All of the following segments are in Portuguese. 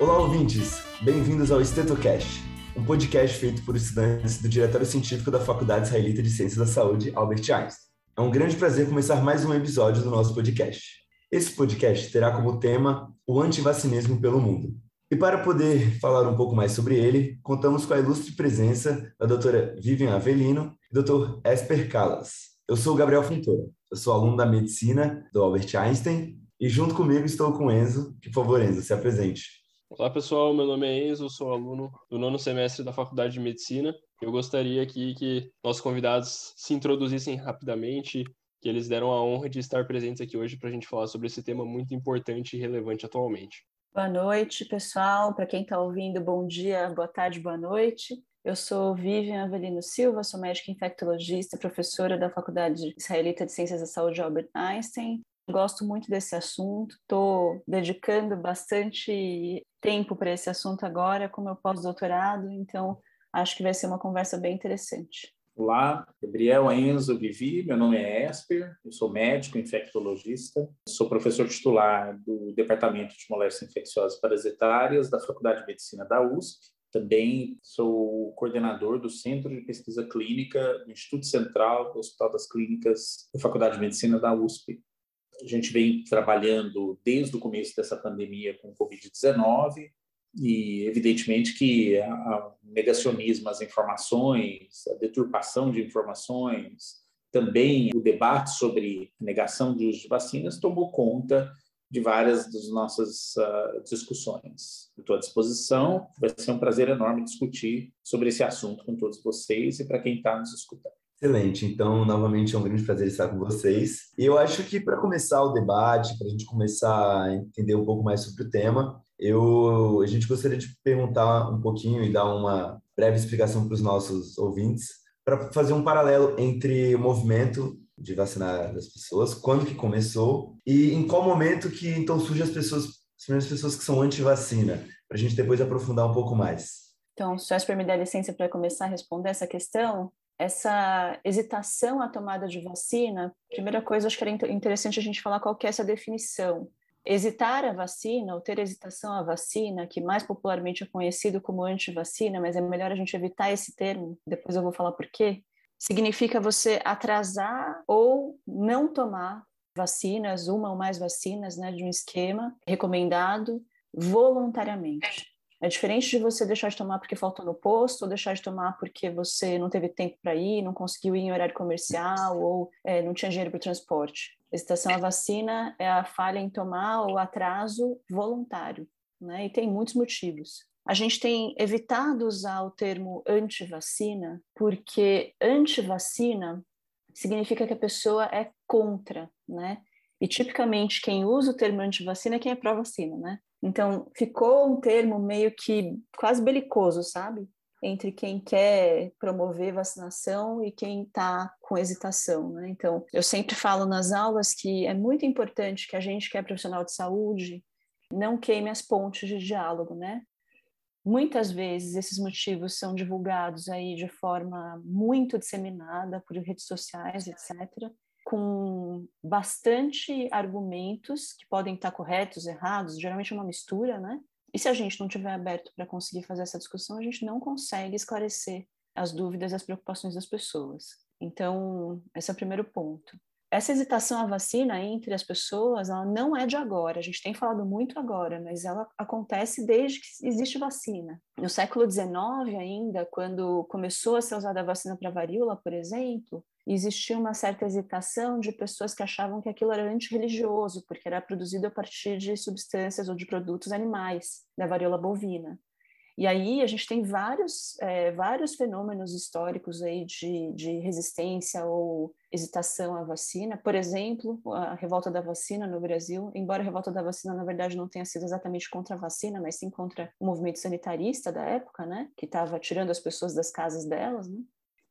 Olá, ouvintes! Bem-vindos ao StetoCast, um podcast feito por estudantes do Diretório Científico da Faculdade Israelita de Ciências da Saúde, Albert Einstein. É um grande prazer começar mais um episódio do nosso podcast. Esse podcast terá como tema o antivacinismo pelo mundo. E para poder falar um pouco mais sobre ele, contamos com a ilustre presença da doutora Vivian Avelino e doutor Esper Calas. Eu sou o Gabriel Fontoura, eu sou aluno da medicina do Albert Einstein e junto comigo estou com o Enzo. Que, por favor, Enzo, se apresente. Olá pessoal, meu nome é Enzo, sou aluno do nono semestre da Faculdade de Medicina. Eu gostaria aqui que nossos convidados se introduzissem rapidamente, que eles deram a honra de estar presentes aqui hoje para a gente falar sobre esse tema muito importante e relevante atualmente. Boa noite, pessoal. Para quem está ouvindo, bom dia, boa tarde, boa noite. Eu sou Vivian Avelino Silva, sou médica infectologista, professora da Faculdade Israelita de Ciências da Saúde Albert Einstein. Gosto muito desse assunto, estou dedicando bastante tempo para esse assunto agora, com meu pós-doutorado, então acho que vai ser uma conversa bem interessante. Olá, Gabriel, Enzo, Vivi, meu nome é Esper, eu sou médico infectologista, sou professor titular do Departamento de Moléstias Infecciosas Parasitárias da Faculdade de Medicina da USP. Também sou coordenador do Centro de Pesquisa Clínica do Instituto Central do Hospital das Clínicas da Faculdade de Medicina da USP. A gente vem trabalhando desde o começo dessa pandemia com Covid-19 e, evidentemente, que o negacionismo às informações, a deturpação de informações, também o debate sobre negação de uso de vacinas tomou conta de várias das nossas uh, discussões. Estou à disposição, vai ser um prazer enorme discutir sobre esse assunto com todos vocês e para quem está nos escutando. Excelente. Então, novamente, é um grande prazer estar com vocês. E eu acho que para começar o debate, para a gente começar a entender um pouco mais sobre o tema, eu, a gente gostaria de perguntar um pouquinho e dar uma breve explicação para os nossos ouvintes, para fazer um paralelo entre o movimento de vacinar as pessoas, quando que começou e em qual momento que então surgem as pessoas, as primeiras pessoas que são anti-vacina, para a gente depois aprofundar um pouco mais. Então, se o me der licença para começar a responder essa questão, essa hesitação à tomada de vacina, primeira coisa, acho que era interessante a gente falar qual que é essa definição. Hesitar a vacina, ou ter hesitação à vacina, que mais popularmente é conhecido como antivacina, mas é melhor a gente evitar esse termo, depois eu vou falar por quê, significa você atrasar ou não tomar vacinas, uma ou mais vacinas, né, de um esquema recomendado voluntariamente. É diferente de você deixar de tomar porque faltou no posto, ou deixar de tomar porque você não teve tempo para ir, não conseguiu ir em horário comercial, ou é, não tinha dinheiro para o transporte. Hesitação à vacina é a falha em tomar ou atraso voluntário, né? E tem muitos motivos. A gente tem evitado usar o termo antivacina porque antivacina significa que a pessoa é contra, né? E tipicamente quem usa o termo antivacina é quem é pró-vacina, né? Então, ficou um termo meio que quase belicoso, sabe? Entre quem quer promover vacinação e quem está com hesitação, né? Então, eu sempre falo nas aulas que é muito importante que a gente que é profissional de saúde não queime as pontes de diálogo, né? Muitas vezes esses motivos são divulgados aí de forma muito disseminada por redes sociais, etc com bastante argumentos que podem estar corretos, errados, geralmente é uma mistura, né? E se a gente não tiver aberto para conseguir fazer essa discussão, a gente não consegue esclarecer as dúvidas e as preocupações das pessoas. Então, esse é o primeiro ponto. Essa hesitação à vacina entre as pessoas, ela não é de agora. A gente tem falado muito agora, mas ela acontece desde que existe vacina. No século XIX ainda, quando começou a ser usada a vacina para varíola, por exemplo, existia uma certa hesitação de pessoas que achavam que aquilo era antirreligioso, porque era produzido a partir de substâncias ou de produtos animais, da varíola bovina. E aí a gente tem vários, é, vários fenômenos históricos aí de, de resistência ou hesitação à vacina. Por exemplo, a revolta da vacina no Brasil, embora a revolta da vacina, na verdade, não tenha sido exatamente contra a vacina, mas sim contra o movimento sanitarista da época, né? Que estava tirando as pessoas das casas delas, né?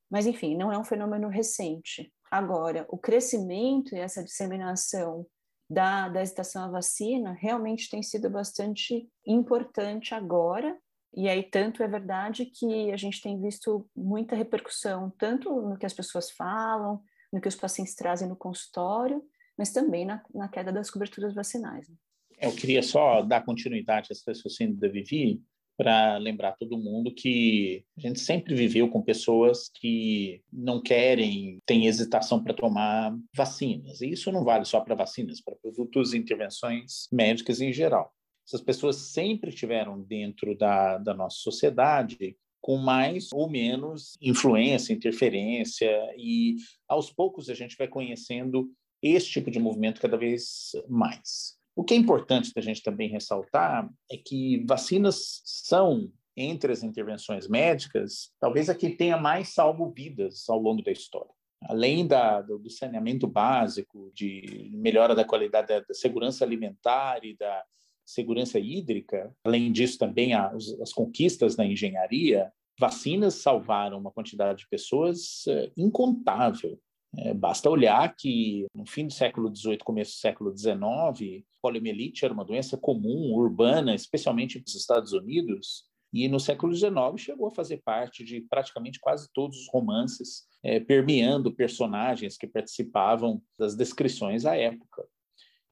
Mas, enfim, não é um fenômeno recente. Agora, o crescimento e essa disseminação da, da hesitação à vacina realmente tem sido bastante importante agora. E aí, tanto é verdade que a gente tem visto muita repercussão, tanto no que as pessoas falam, no que os pacientes trazem no consultório, mas também na, na queda das coberturas vacinais. Né? Eu queria só dar continuidade a esse raciocínio da Vivi para lembrar todo mundo que a gente sempre viveu com pessoas que não querem, têm hesitação para tomar vacinas. E isso não vale só para vacinas, para produtos e intervenções médicas em geral. Essas pessoas sempre tiveram dentro da, da nossa sociedade com mais ou menos influência, interferência, e aos poucos a gente vai conhecendo esse tipo de movimento cada vez mais. O que é importante da gente também ressaltar é que vacinas são, entre as intervenções médicas, talvez a que tenha mais salvo vidas ao longo da história. Além da, do, saneamento básico, de melhora da qualidade da, da segurança alimentar e da segurança hídrica, além disso também as, as conquistas na engenharia, vacinas salvaram uma quantidade de pessoas é, incontável. É, basta olhar que no fim do século XVIII, começo do século XIX, poliomielite era uma doença comum, urbana, especialmente nos Estados Unidos, e no século XIX chegou a fazer parte de praticamente quase todos os romances, é, permeando personagens que participavam das descrições à época.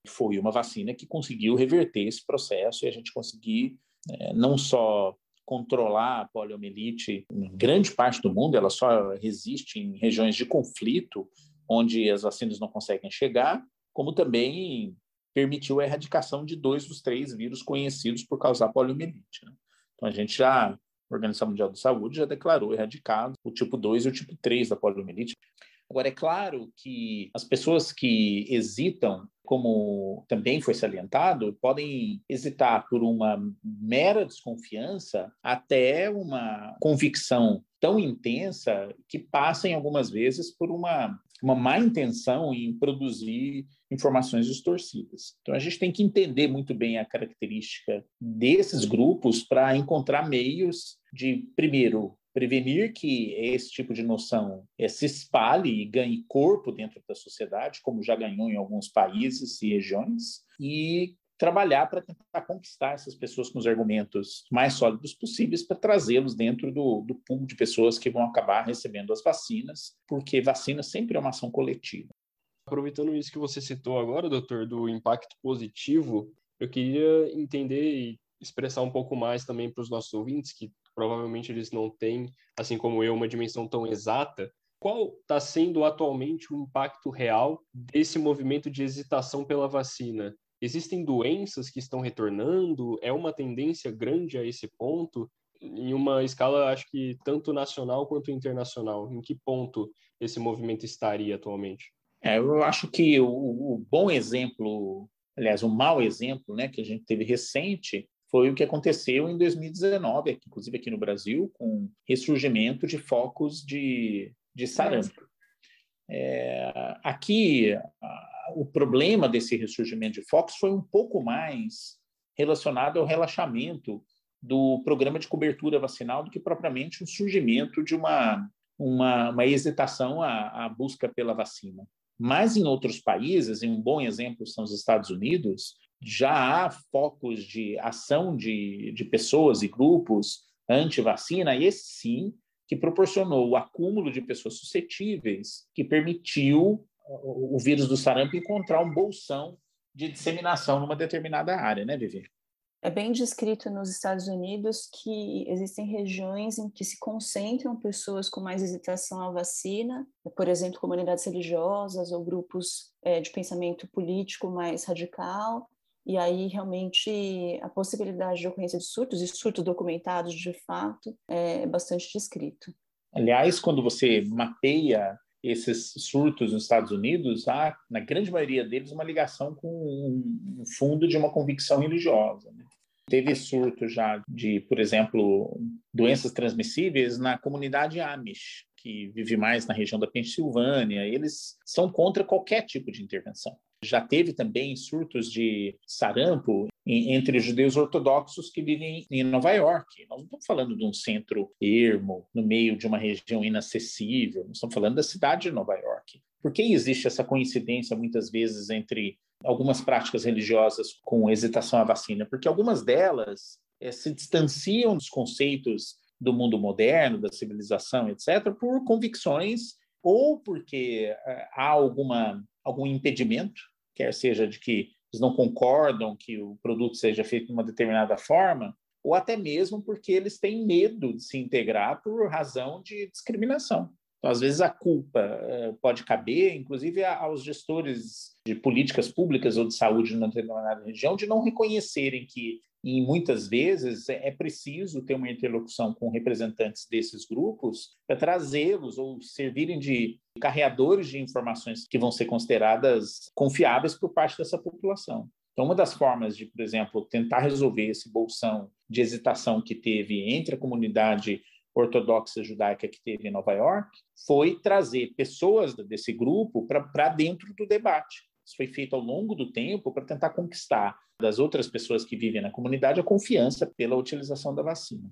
Foi uma vacina que conseguiu reverter esse processo e a gente conseguir é, não só controlar a poliomielite em grande parte do mundo, ela só resiste em regiões de conflito, onde as vacinas não conseguem chegar, como também permitiu a erradicação de dois dos três vírus conhecidos por causar poliomielite. Né? Então, a gente já, a Organização Mundial da Saúde já declarou erradicado o tipo 2 e o tipo 3 da poliomielite. Agora, é claro que as pessoas que hesitam, como também foi salientado, podem hesitar por uma mera desconfiança até uma convicção tão intensa que passem algumas vezes por uma, uma má intenção em produzir informações distorcidas. Então, a gente tem que entender muito bem a característica desses grupos para encontrar meios de, primeiro, prevenir que esse tipo de noção é, se espalhe e ganhe corpo dentro da sociedade, como já ganhou em alguns países e regiões, e trabalhar para tentar conquistar essas pessoas com os argumentos mais sólidos possíveis para trazê-los dentro do, do pool de pessoas que vão acabar recebendo as vacinas, porque vacina sempre é uma ação coletiva. Aproveitando isso que você citou agora, doutor, do impacto positivo, eu queria entender e expressar um pouco mais também para os nossos ouvintes que provavelmente eles não têm, assim como eu, uma dimensão tão exata. Qual está sendo atualmente o impacto real desse movimento de hesitação pela vacina? Existem doenças que estão retornando? É uma tendência grande a esse ponto? Em uma escala, acho que tanto nacional quanto internacional. Em que ponto esse movimento estaria atualmente? É, eu acho que o, o bom exemplo, aliás, o mau exemplo, né, que a gente teve recente foi o que aconteceu em 2019, inclusive aqui no Brasil, com ressurgimento de focos de, de sarampo. É, aqui, a, o problema desse ressurgimento de focos foi um pouco mais relacionado ao relaxamento do programa de cobertura vacinal do que propriamente o surgimento de uma, uma, uma hesitação à, à busca pela vacina. Mas em outros países, e um bom exemplo são os Estados Unidos, já há focos de ação de, de pessoas e grupos anti-vacina, esse sim, que proporcionou o acúmulo de pessoas suscetíveis, que permitiu o vírus do sarampo encontrar um bolsão de disseminação numa determinada área, né, Vivi? É bem descrito nos Estados Unidos que existem regiões em que se concentram pessoas com mais hesitação à vacina, por exemplo, comunidades religiosas ou grupos é, de pensamento político mais radical, e aí realmente a possibilidade de ocorrência de surtos, e surtos documentados de fato, é bastante descrito. Aliás, quando você mapeia esses surtos nos Estados Unidos, há, na grande maioria deles, uma ligação com um fundo de uma convicção religiosa. Né? Teve surto já de, por exemplo, doenças transmissíveis na comunidade Amish, que vive mais na região da Pensilvânia. Eles são contra qualquer tipo de intervenção. Já teve também surtos de sarampo entre judeus ortodoxos que vivem em Nova York. Nós não estamos falando de um centro ermo, no meio de uma região inacessível, nós estamos falando da cidade de Nova York. Por que existe essa coincidência, muitas vezes, entre algumas práticas religiosas com hesitação à vacina? Porque algumas delas é, se distanciam dos conceitos do mundo moderno, da civilização, etc., por convicções ou porque é, há alguma algum impedimento, quer seja de que eles não concordam que o produto seja feito de uma determinada forma, ou até mesmo porque eles têm medo de se integrar por razão de discriminação. Então, às vezes, a culpa uh, pode caber, inclusive, aos gestores de políticas públicas ou de saúde numa determinada região, de não reconhecerem que, em muitas vezes, é, é preciso ter uma interlocução com representantes desses grupos para trazê-los ou servirem de carreadores de informações que vão ser consideradas confiáveis por parte dessa população. Então, uma das formas de, por exemplo, tentar resolver esse bolsão de hesitação que teve entre a comunidade ortodoxa judaica que teve em Nova York foi trazer pessoas desse grupo para dentro do debate. Isso foi feito ao longo do tempo para tentar conquistar das outras pessoas que vivem na comunidade a confiança pela utilização da vacina.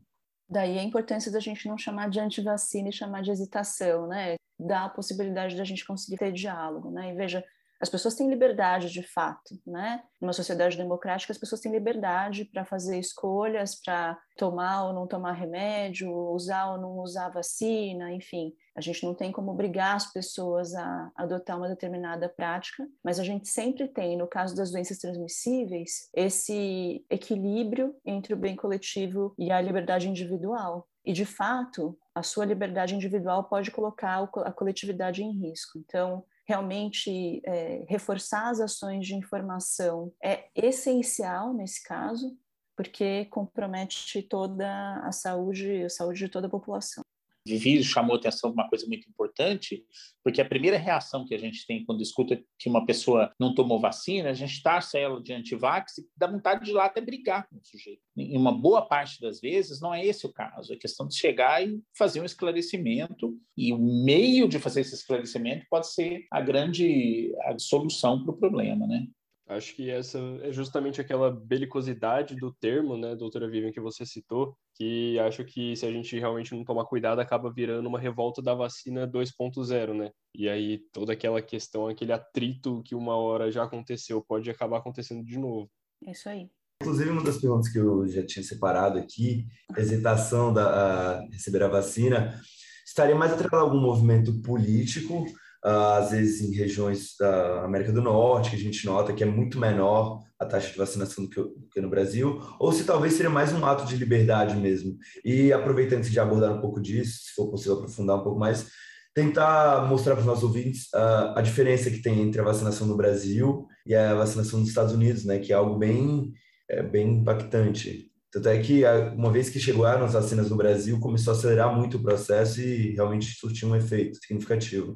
Daí a importância da gente não chamar de antivacina e chamar de hesitação, né? Dá a possibilidade da gente conseguir ter diálogo, né? E veja, as pessoas têm liberdade de fato, né? Numa sociedade democrática, as pessoas têm liberdade para fazer escolhas, para tomar ou não tomar remédio, usar ou não usar vacina, enfim. A gente não tem como obrigar as pessoas a adotar uma determinada prática, mas a gente sempre tem, no caso das doenças transmissíveis, esse equilíbrio entre o bem coletivo e a liberdade individual. E, de fato, a sua liberdade individual pode colocar a coletividade em risco. Então, realmente é, reforçar as ações de informação é essencial nesse caso, porque compromete toda a saúde, a saúde de toda a população. Vivi chamou atenção para uma coisa muito importante, porque a primeira reação que a gente tem quando escuta que uma pessoa não tomou vacina, a gente taxa ela de antivax e dá vontade de ir lá até brigar com o sujeito. Em uma boa parte das vezes, não é esse o caso. É questão de chegar e fazer um esclarecimento, e o meio de fazer esse esclarecimento pode ser a grande a solução para o problema, né? Acho que essa é justamente aquela belicosidade do termo, né, doutora Vivian, que você citou, que acho que se a gente realmente não tomar cuidado, acaba virando uma revolta da vacina 2.0, né? E aí toda aquela questão, aquele atrito que uma hora já aconteceu, pode acabar acontecendo de novo. É isso aí. Inclusive, uma das perguntas que eu já tinha separado aqui, hesitação da a receber a vacina, estaria mais atrelado a algum movimento político às vezes em regiões da América do Norte, que a gente nota que é muito menor a taxa de vacinação do que, no Brasil, ou se talvez seria mais um ato de liberdade mesmo. E aproveitando que já abordaram um pouco disso, se for possível aprofundar um pouco mais, tentar mostrar para os nossos ouvintes uh, a diferença que tem entre a vacinação no Brasil e a vacinação nos Estados Unidos, né, que é algo bem, é, bem impactante. Tanto é que, uma vez que chegaram as vacinas no Brasil, começou a acelerar muito o processo e realmente surtiu um efeito significativo.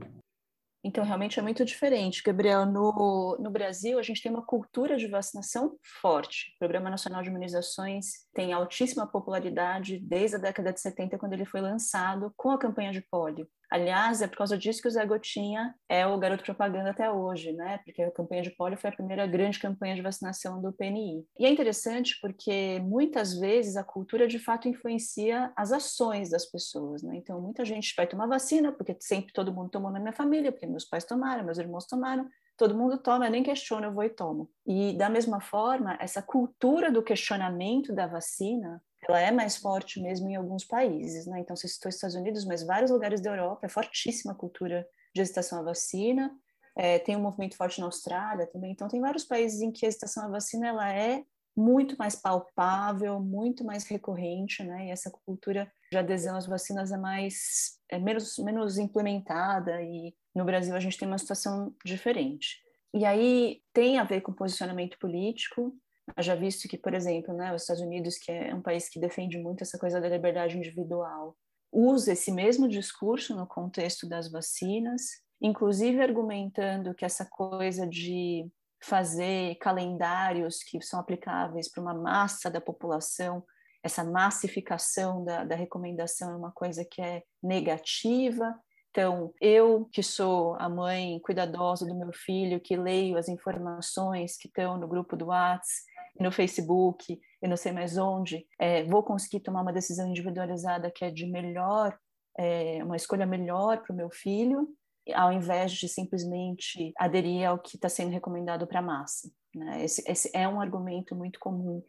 Então, realmente é muito diferente. Gabriel, no, no Brasil, a gente tem uma cultura de vacinação forte. O Programa Nacional de Imunizações tem altíssima popularidade desde a década de 70, quando ele foi lançado com a campanha de pólio. Aliás, é por causa disso que o Zé Gotinha é o garoto propaganda até hoje, né? Porque a campanha de pólio foi a primeira grande campanha de vacinação do PNI. E é interessante porque muitas vezes a cultura de fato influencia as ações das pessoas, né? Então, muita gente vai tomar vacina porque sempre todo mundo tomou na minha família, porque meus pais tomaram, meus irmãos tomaram, todo mundo toma, nem questiono, eu vou e tomo. E da mesma forma, essa cultura do questionamento da vacina ela é mais forte mesmo em alguns países, né? Então, você citou Estados Unidos, mas vários lugares da Europa é fortíssima a cultura de hesitação à vacina. É, tem um movimento forte na Austrália também. Então, tem vários países em que a hesitação à vacina ela é muito mais palpável, muito mais recorrente, né? E essa cultura de adesão às vacinas é mais é menos menos implementada e no Brasil a gente tem uma situação diferente. E aí tem a ver com posicionamento político, já visto que, por exemplo, né, os Estados Unidos, que é um país que defende muito essa coisa da liberdade individual, usa esse mesmo discurso no contexto das vacinas, inclusive argumentando que essa coisa de fazer calendários que são aplicáveis para uma massa da população, essa massificação da, da recomendação é uma coisa que é negativa, então, eu que sou a mãe cuidadosa do meu filho, que leio as informações que estão no grupo do WhatsApp, no Facebook e não sei mais onde, é, vou conseguir tomar uma decisão individualizada que é de melhor, é, uma escolha melhor para o meu filho, ao invés de simplesmente aderir ao que está sendo recomendado para a massa. Né? Esse, esse, é um argumento muito comum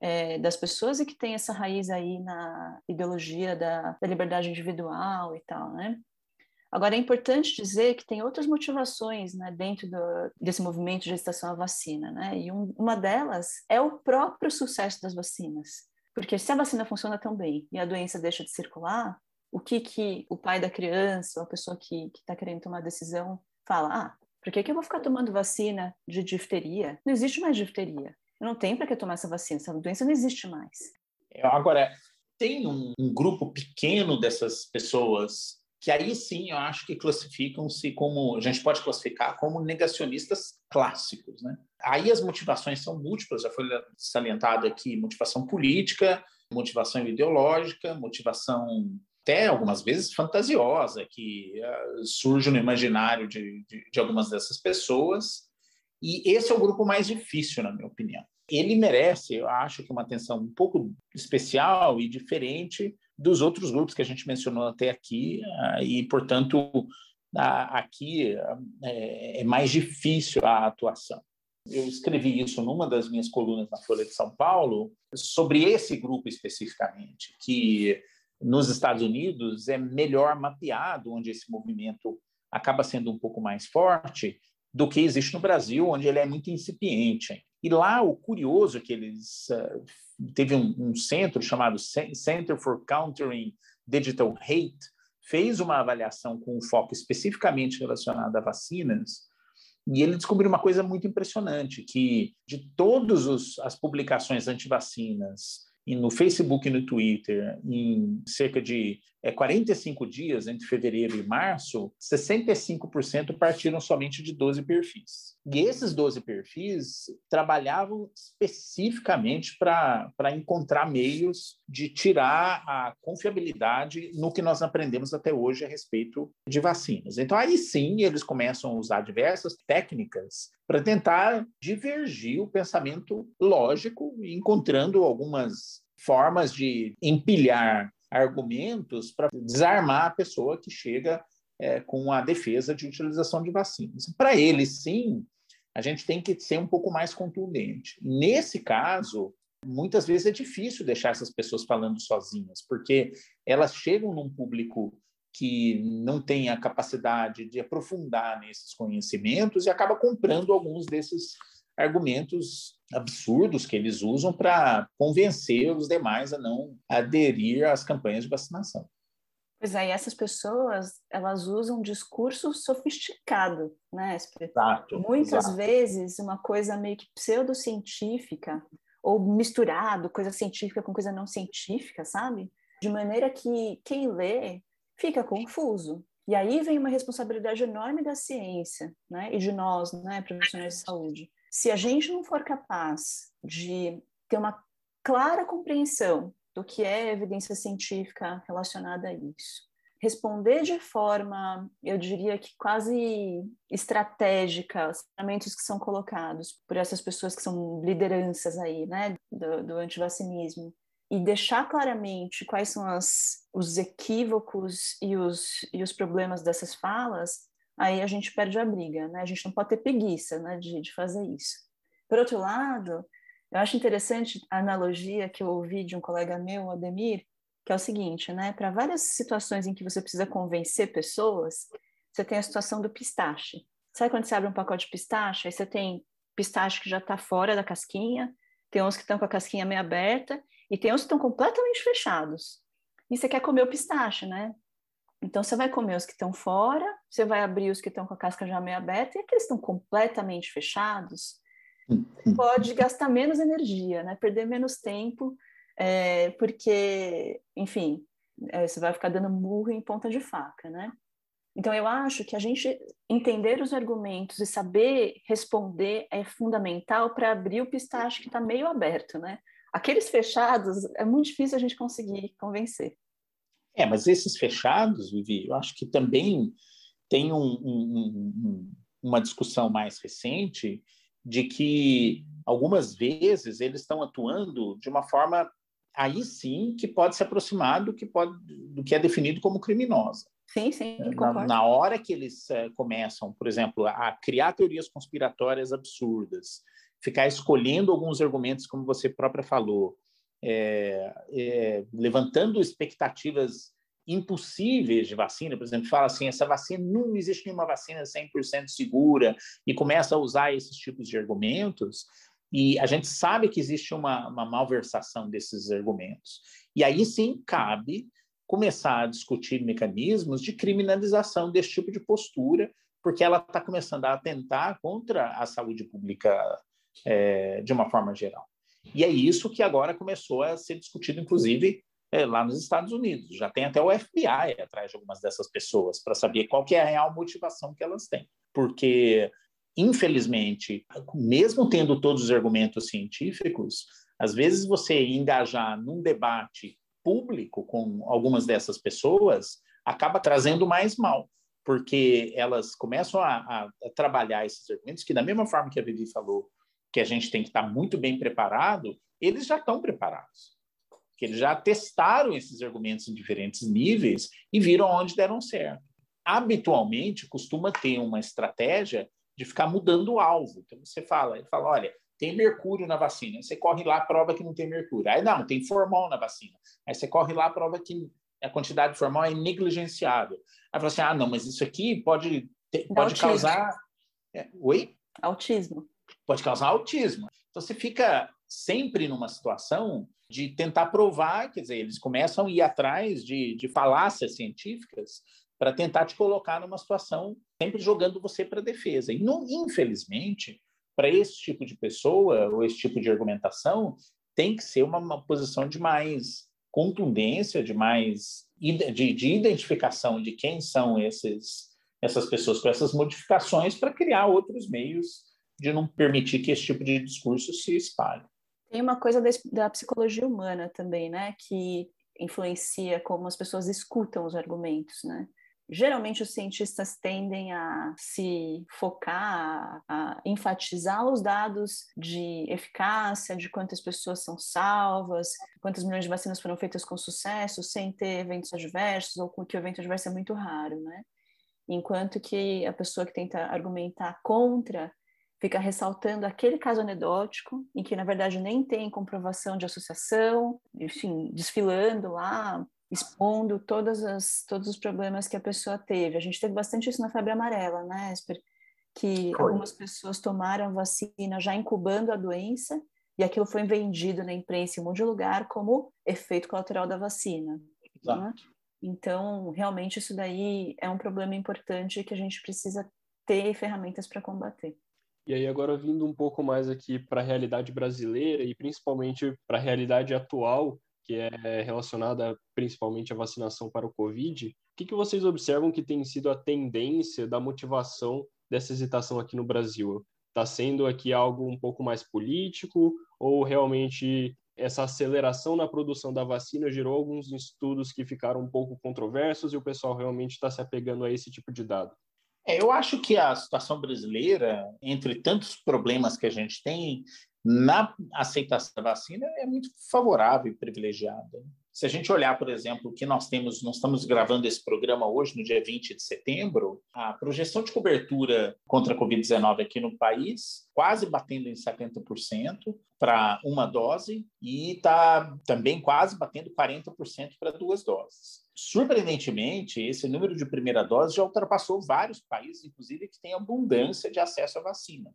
é, das pessoas e que tem essa raiz aí na ideologia da, da liberdade individual e tal, né? Agora, é importante dizer que tem outras motivações né, dentro do, desse movimento de gestação à vacina, né? E um, uma delas é o próprio sucesso das vacinas. Porque se a vacina funciona tão bem e a doença deixa de circular, o que, que o pai da criança, ou a pessoa que está querendo tomar a decisão, fala? Ah, por que, que eu vou ficar tomando vacina de difteria? Não existe mais difteria. Eu não tenho para que tomar essa vacina, essa doença não existe mais. Agora, tem um, um grupo pequeno dessas pessoas que aí sim eu acho que classificam-se como, a gente pode classificar como negacionistas clássicos. Né? Aí as motivações são múltiplas, já foi salientado aqui, motivação política, motivação ideológica, motivação até algumas vezes fantasiosa, que uh, surge no imaginário de, de, de algumas dessas pessoas, e esse é o grupo mais difícil, na minha opinião. Ele merece, eu acho que uma atenção um pouco especial e diferente, dos outros grupos que a gente mencionou até aqui, ah, e, portanto, aqui é, é mais difícil a atuação. Eu escrevi isso numa das minhas colunas na Folha de São Paulo, sobre esse grupo especificamente, que nos Estados Unidos é melhor mapeado, onde esse movimento acaba sendo um pouco mais forte, do que existe no Brasil, onde ele é muito incipiente. E lá o curioso é que eles uh, teve um, um, centro chamado Center for Countering Digital Hate fez uma avaliação com um foco especificamente relacionado a vacinas e ele descobriu uma coisa muito impressionante que de todas as publicações anti-vacinas no Facebook e no Twitter, em cerca de é, 45 dias, entre fevereiro e março, 65% partiram somente de 12 perfis. E esses 12 perfis trabalhavam especificamente para encontrar meios de tirar a confiabilidade no que nós aprendemos até hoje a respeito de vacinas. Então, aí sim, eles começam a usar diversas técnicas para tentar divergir o pensamento lógico, encontrando algumas formas de empilhar argumentos para desarmar a pessoa que chega é, com a defesa de utilização de vacinas. Para eles, sim, a gente tem que ser um pouco mais contundente. Nesse caso, muitas vezes é difícil deixar essas pessoas falando sozinhas, porque elas chegam num público que não tem a capacidade de aprofundar nesses conhecimentos e acaba comprando alguns desses argumentos absurdos que eles usam para convencer os demais a não aderir às campanhas de vacinação. Pois é, e essas pessoas, elas usam um discurso sofisticado, né, Exato. Muitas exato. vezes uma coisa meio que pseudocientífica ou misturado coisa científica com coisa não científica, sabe? De maneira que quem lê fica confuso. E aí vem uma responsabilidade enorme da ciência, né, e de nós, né, profissionais de saúde. Se a gente não for capaz de ter uma clara compreensão do que é evidência científica relacionada a isso, responder de forma, eu diria que quase estratégica, os fundamentos que são colocados por essas pessoas que são lideranças aí, né, do, do antivacinismo, e deixar claramente quais são as, os equívocos e os, e os problemas dessas falas, aí a gente perde a briga, né? A gente não pode ter preguiça né, de, de fazer isso. Por outro lado, eu acho interessante a analogia que eu ouvi de um colega meu, Ademir, que é o seguinte, né? Para várias situações em que você precisa convencer pessoas, você tem a situação do pistache. Sabe quando você abre um pacote de pistache, aí você tem pistache que já está fora da casquinha, tem uns que estão com a casquinha meio aberta e tem uns que estão completamente fechados. E você quer comer o pistache, né? Então você vai comer os que estão fora, você vai abrir os que estão com a casca já meio aberta, e aqueles que estão completamente fechados. Pode gastar menos energia, né? Perder menos tempo, é, porque, enfim, é, você vai ficar dando murro em ponta de faca, né? Então, eu acho que a gente entender os argumentos e saber responder é fundamental para abrir o pistache que está meio aberto, né? Aqueles fechados é muito difícil a gente conseguir convencer. É, mas esses fechados, Vivi, eu acho que também tem um, um, um, uma discussão mais recente de que algumas vezes eles estão atuando de uma forma aí sim que pode se aproximar do que pode do que é definido como criminosa. Sim, sim, na, na hora que eles é, começam, por exemplo, a criar teorias conspiratórias absurdas, ficar escolhendo alguns argumentos, como você própria falou, é, é, levantando expectativas impossíveis de vacina, por exemplo, fala assim, essa vacina, não existe nenhuma vacina 100% segura, e começa a usar esses tipos de argumentos, e a gente sabe que existe uma, uma malversação desses argumentos. E aí sim cabe começar a discutir mecanismos de criminalização desse tipo de postura, porque ela está começando a atentar contra a saúde pública é, de uma forma geral. E é isso que agora começou a ser discutido, inclusive, é, lá nos Estados Unidos. Já tem até o FBI atrás de algumas dessas pessoas para saber qual é a real motivação que elas têm. Porque, infelizmente, mesmo tendo todos os argumentos científicos, às vezes você engajar num debate público com algumas dessas pessoas acaba trazendo mais mal, porque elas começam a, a, a trabalhar esses argumentos que, da mesma forma que a Vivi falou, que a gente tem que estar muito bem preparado, eles já estão preparados. Que eles já testaram esses argumentos em diferentes níveis e viram onde deram certo. Habitualmente, costuma ter uma estratégia de ficar mudando o alvo. Então, você fala, ele fala, olha, tem mercúrio na vacina. Você corre lá, prova que não tem mercúrio. Aí, não, tem formol na vacina. Aí você corre lá, prova que a quantidade de formol é negligenciável. Aí fala assim, ah, não, mas isso aqui pode, pode causar... É, oi? Autismo pode causar autismo. Então você fica sempre numa situação de tentar provar, quer dizer, eles começam a ir atrás de, de falácias científicas para tentar te colocar numa situação sempre jogando você para a defesa. E, infelizmente, para esse tipo de pessoa ou esse tipo de argumentação, tem que ser uma, uma posição de mais contundência, de mais de, de identificação de quem são esses, essas pessoas com essas modificações para criar outros meios de não permitir que esse tipo de discurso se espalhe. Tem uma coisa da, psicologia humana também, né, que influencia como as pessoas escutam os argumentos, né? Geralmente os cientistas tendem a se focar, a, enfatizar os dados de eficácia, de quantas pessoas são salvas, quantas milhões de vacinas foram feitas com sucesso, sem ter eventos adversos, ou com que o evento adverso é muito raro, né? Enquanto que a pessoa que tenta argumentar contra fica ressaltando aquele caso anedótico, em que na verdade nem tem comprovação de associação, enfim, desfilando lá, expondo todas as, todos os problemas que a pessoa teve. A gente teve bastante isso na febre amarela, né, Esper? Que foi. algumas pessoas tomaram vacina já incubando a doença, e aquilo foi vendido na imprensa em um monte de lugar como efeito colateral da vacina. Né? Então, realmente, isso daí é um problema importante que a gente precisa ter ferramentas para combater. E aí, agora vindo um pouco mais aqui para a realidade brasileira e principalmente para a realidade atual, que é relacionada principalmente à vacinação para o Covid, o que, que vocês observam que tem sido a tendência da motivação dessa hesitação aqui no Brasil? Está sendo aqui algo um pouco mais político ou realmente essa aceleração na produção da vacina gerou alguns estudos que ficaram um pouco controversos e o pessoal realmente está se apegando a esse tipo de dado? É, eu acho que a situação brasileira, entre tantos problemas que a gente tem, na aceitação da vacina é muito favorável e privilegiada. Se a gente olhar, por exemplo, o que nós temos, nós estamos gravando esse programa hoje, no dia 20 de setembro, a projeção de cobertura contra a Covid-19 aqui no país, quase batendo em 70% para uma dose, e está também quase batendo 40% para duas doses. Surpreendentemente, esse número de primeira dose já ultrapassou vários países, inclusive, que têm abundância de acesso à vacina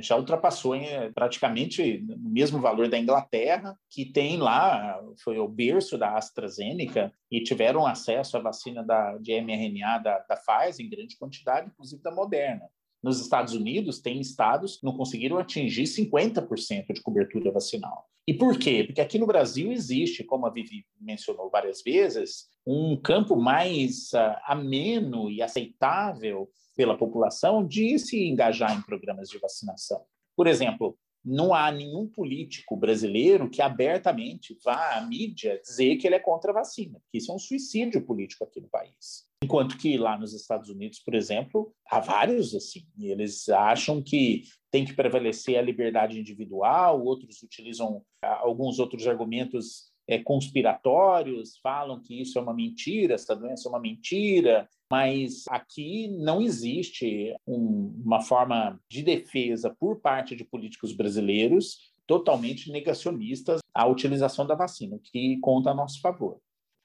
já ultrapassou em, praticamente no mesmo valor da Inglaterra, que tem lá, foi o berço da AstraZeneca, e tiveram acesso à vacina da, de mRNA da, da Pfizer em grande quantidade, inclusive da Moderna. Nos Estados Unidos, tem estados que não conseguiram atingir 50% de cobertura vacinal. E por quê? Porque aqui no Brasil existe, como a Vivi mencionou várias vezes, um campo mais uh, ameno e aceitável pela população de se engajar em programas de vacinação. Por exemplo, não há nenhum político brasileiro que abertamente vá à mídia dizer que ele é contra a vacina, isso é um suicídio político aqui no país. Enquanto que lá nos Estados Unidos, por exemplo, há vários assim, eles acham que tem que prevalecer a liberdade individual, outros utilizam ah, alguns outros argumentos é, conspiratórios, falam que isso é uma mentira, essa doença é uma mentira, mas aqui não existe um, uma forma de defesa por parte de políticos brasileiros totalmente negacionistas à utilização da vacina, o que conta a nosso favor.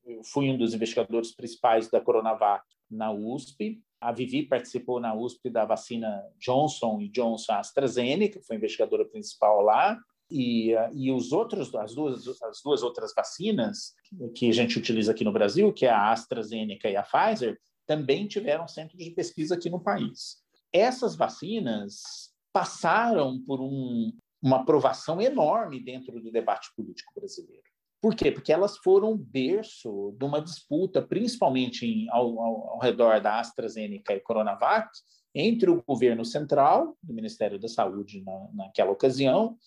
eu fui um dos investigadores principais da Coronavac na USP. A Vivi participou na USP da vacina Johnson e Johnson AstraZeneca, foi investigadora principal lá. E, e os outros, as duas, as duas outras vacinas que a gente utiliza aqui no Brasil, que é a AstraZeneca e a Pfizer, também tiveram centros de pesquisa aqui no país. Essas vacinas passaram por um, uma aprovação enorme dentro do debate político brasileiro. Por quê? Porque elas foram berço de uma disputa, principalmente em, ao, ao, ao, redor da AstraZeneca e Coronavac, entre o governo central, do Ministério da Saúde na, naquela ocasião,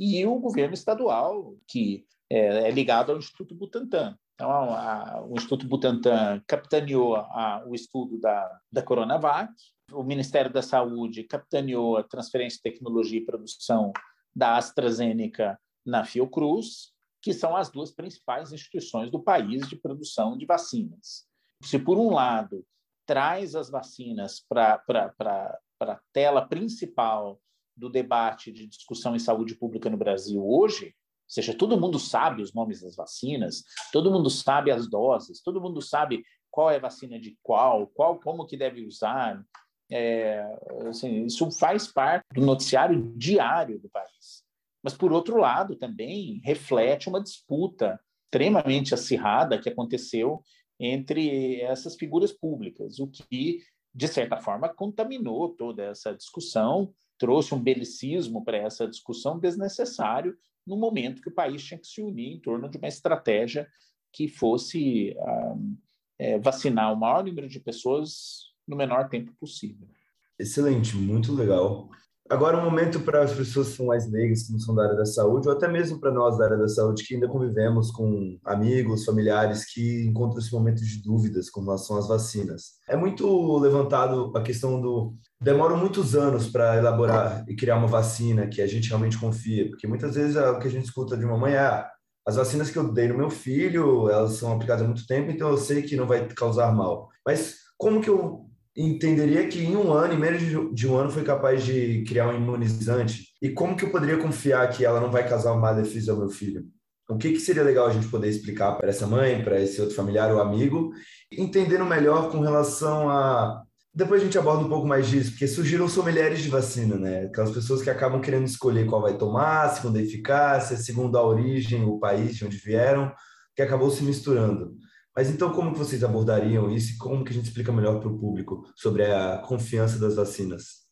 e o governo estadual, que é, é ligado ao Instituto Butantan. Então, a, a, o Instituto Butantan capitaneou a, o estudo da, da Coronavac, o Ministério da Saúde capitaneou a transferência de tecnologia e produção da AstraZeneca na Fiocruz, que são as duas principais instituições do país de produção de vacinas. Se, por um lado, traz as vacinas para a tela principal do debate de discussão em saúde pública no Brasil hoje, ou seja, todo mundo sabe os nomes das vacinas, todo mundo sabe as doses, todo mundo sabe qual é a vacina de qual, qual como que deve usar. É, assim, isso faz parte do noticiário diário do país mas, por outro lado, também reflete uma disputa extremamente acirrada que aconteceu entre essas figuras públicas, o que, de certa forma, contaminou toda essa discussão, trouxe um belicismo para essa discussão desnecessário no momento que o país tinha que se unir em torno de uma estratégia que fosse ah, é, vacinar o maior número de pessoas no menor tempo possível. Excelente, muito legal. Agora, um momento para as pessoas que são mais leigas, que não são da área da saúde, ou até mesmo para nós da área da saúde, que ainda convivemos com amigos, familiares que encontram esse momento de dúvidas com relação às vacinas. É muito levantado a questão do. Demoram muitos anos para elaborar e criar uma vacina que a gente realmente confia, porque muitas vezes é o que a gente escuta de uma mãe é. As vacinas que eu dei no meu filho, elas são aplicadas há muito tempo, então eu sei que não vai causar mal. Mas como que eu entenderia que em um ano, em menos de um ano, foi capaz de criar um imunizante? E como que eu poderia confiar que ela não vai causar uma defesa ao meu filho? O que, que seria legal a gente poder explicar para essa mãe, para esse outro familiar ou amigo, entendendo melhor com relação a. Depois a gente aborda um pouco mais disso, porque surgiram sommeliers de vacina, né? Aquelas pessoas que acabam querendo escolher qual vai tomar, segundo a eficácia, segundo a origem, o país de onde vieram, que acabou se misturando. Mas então, como que vocês abordariam isso e como que a gente explica melhor para o público sobre a confiança das vacinas?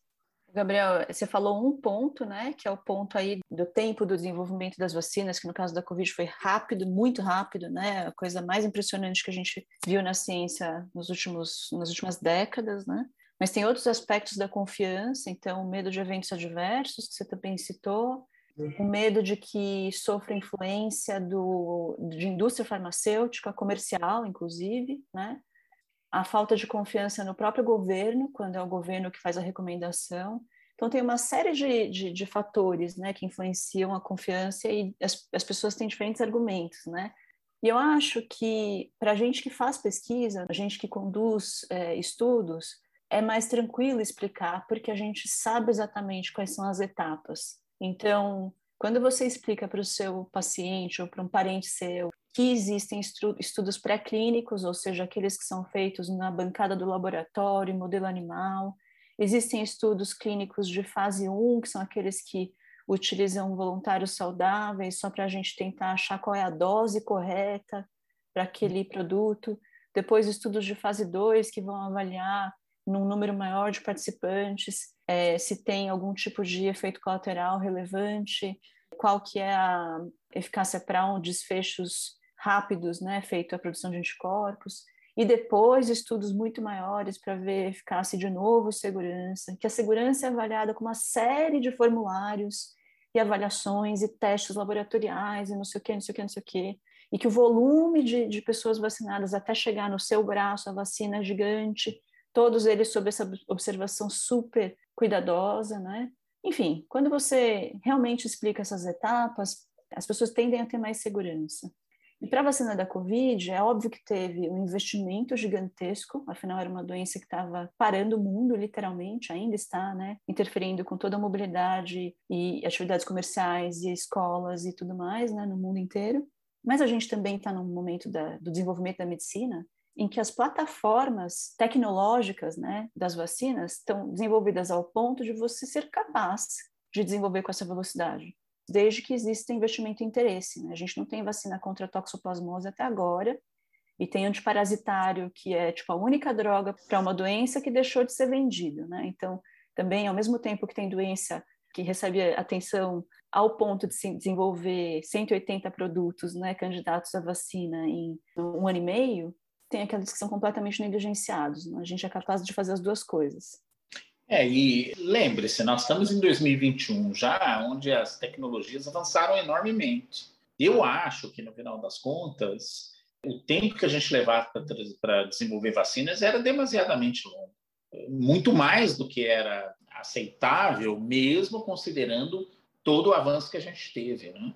Gabriel, você falou um ponto, né, que é o ponto aí do tempo do desenvolvimento das vacinas, que no caso da Covid foi rápido, muito rápido, né, a coisa mais impressionante que a gente viu na ciência nos últimos, nas últimas décadas, né, mas tem outros aspectos da confiança, então o medo de eventos adversos, que você também citou, o medo de que sofra influência do, de indústria farmacêutica, comercial, inclusive, né? A falta de confiança no próprio governo, quando é o governo que faz a recomendação. Então, tem uma série de, de, de fatores né, que influenciam a confiança e as, as pessoas têm diferentes argumentos, né? E eu acho que, para a gente que faz pesquisa, a gente que conduz é, estudos, é mais tranquilo explicar, porque a gente sabe exatamente quais são as etapas. Então, quando você explica para o seu paciente ou para um parente seu que existem estudos pré-clínicos, ou seja, aqueles que são feitos na bancada do laboratório, modelo animal, existem estudos clínicos de fase 1, que são aqueles que utilizam voluntários saudáveis só para a gente tentar achar qual é a dose correta para aquele produto. Depois, estudos de fase 2, que vão avaliar num número maior de participantes, é, se tem algum tipo de efeito colateral relevante, qual que é a eficácia para um desfechos rápidos, né, feito a produção de anticorpos, e depois estudos muito maiores para ver eficácia de novo, segurança, que a segurança é avaliada com uma série de formulários e avaliações e testes laboratoriais e não sei o que, não sei o que, não sei o que, e que o volume de, de pessoas vacinadas até chegar no seu braço, a vacina é gigante, todos eles sob essa observação super cuidadosa, né? Enfim, quando você realmente explica essas etapas, as pessoas tendem a ter mais segurança. E para a vacina da Covid, é óbvio que teve um investimento gigantesco, afinal era uma doença que estava parando o mundo, literalmente, ainda está, né? Interferindo com toda a mobilidade e atividades comerciais e escolas e tudo mais, né? No mundo inteiro. mas a gente também está num momento da, do desenvolvimento da medicina em que as plataformas tecnológicas né, das vacinas estão desenvolvidas ao ponto de você ser capaz de desenvolver com essa velocidade, desde que exista investimento e interesse. Né? A gente não tem vacina contra a toxoplasmose até agora, e tem antiparasitário, que é tipo a única droga para uma doença que deixou de ser vendido. Né? Então, também, ao mesmo tempo que tem doença que recebe atenção ao ponto de se desenvolver 180 produtos né, candidatos à vacina em um ano e meio, tem aqueles que são completamente negligenciados. Né? A gente é capaz de fazer as duas coisas. É, e lembre-se, nós estamos em 2021 já, onde as tecnologias avançaram enormemente. Eu acho que, no final das contas, o tempo que a gente levava para desenvolver vacinas era demasiadamente longo. Muito mais do que era aceitável, mesmo considerando todo o avanço que a gente teve. Né?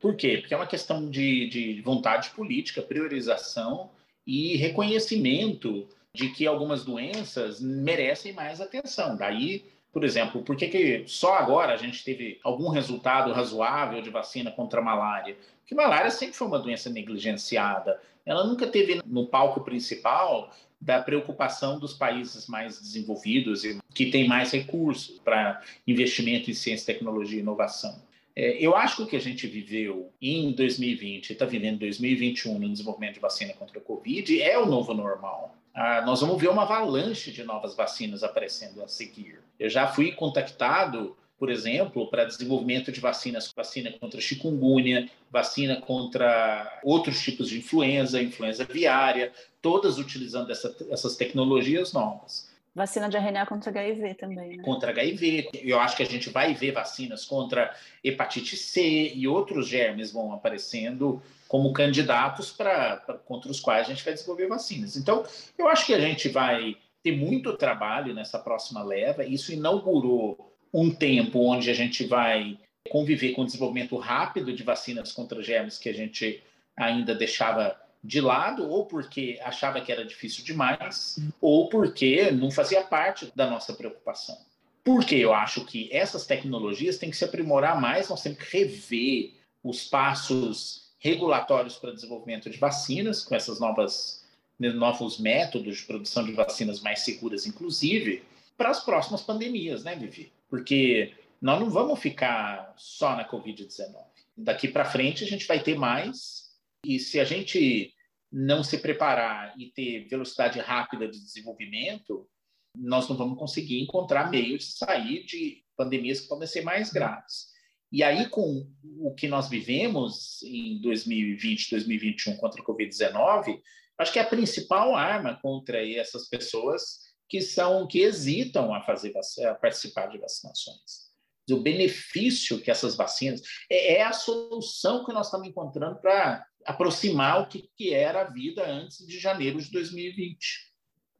Por quê? Porque é uma questão de, de vontade política, priorização e reconhecimento de que algumas doenças merecem mais atenção. Daí, por exemplo, por que, que só agora a gente teve algum resultado razoável de vacina contra a malária? Porque malária sempre foi uma doença negligenciada. Ela nunca teve no palco principal da preocupação dos países mais desenvolvidos e que têm mais recursos para investimento em ciência, tecnologia e inovação. É, eu acho que o que a gente viveu em 2020 e está vivendo em 2021 no desenvolvimento de vacina contra a Covid é o novo normal. Ah, nós vamos ver uma avalanche de novas vacinas aparecendo a seguir. Eu já fui contactado, por exemplo, para desenvolvimento de vacinas, vacina contra chikungunya, vacina contra outros tipos de influenza, influenza viária, todas utilizando essa, essas tecnologias novas. Vacina de RNA contra HIV também, né? Contra HIV. Eu acho que a gente vai ver vacinas contra hepatite C e outros germes vão aparecendo como candidatos para contra os quais a gente vai desenvolver vacinas. Então, eu acho que a gente vai ter muito trabalho nessa próxima leva. Isso inaugurou um tempo onde a gente vai conviver com o desenvolvimento rápido de vacinas contra germes que a gente ainda deixava de lado, ou porque achava que era difícil demais, ou porque não fazia parte da nossa preocupação. Porque eu acho que essas tecnologias têm que se aprimorar mais, nós temos que rever os passos regulatórios para desenvolvimento de vacinas, com essas novas novos métodos de produção de vacinas mais seguras, inclusive, para as próximas pandemias, né, Vivi? Porque nós não vamos ficar só na Covid-19. Daqui para frente a gente vai ter mais e se a gente não se preparar e ter velocidade rápida de desenvolvimento, nós não vamos conseguir encontrar meios de sair de pandemias que podem ser mais graves. E aí, com o que nós vivemos em 2020, 2021 contra a Covid-19, acho que é a principal arma contra essas pessoas que são que hesitam a fazer a participar de vacinações do benefício que essas vacinas é, é a solução que nós estamos encontrando para aproximar o que, que era a vida antes de janeiro de 2020.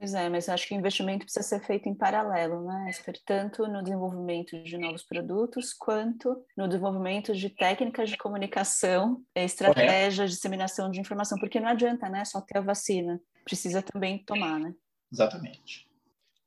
Pois é, mas acho que o investimento precisa ser feito em paralelo, né, tanto no desenvolvimento de novos produtos, quanto no desenvolvimento de técnicas de comunicação, estratégias de disseminação de informação, porque não adianta, né, só ter a vacina, precisa também tomar, né? Exatamente.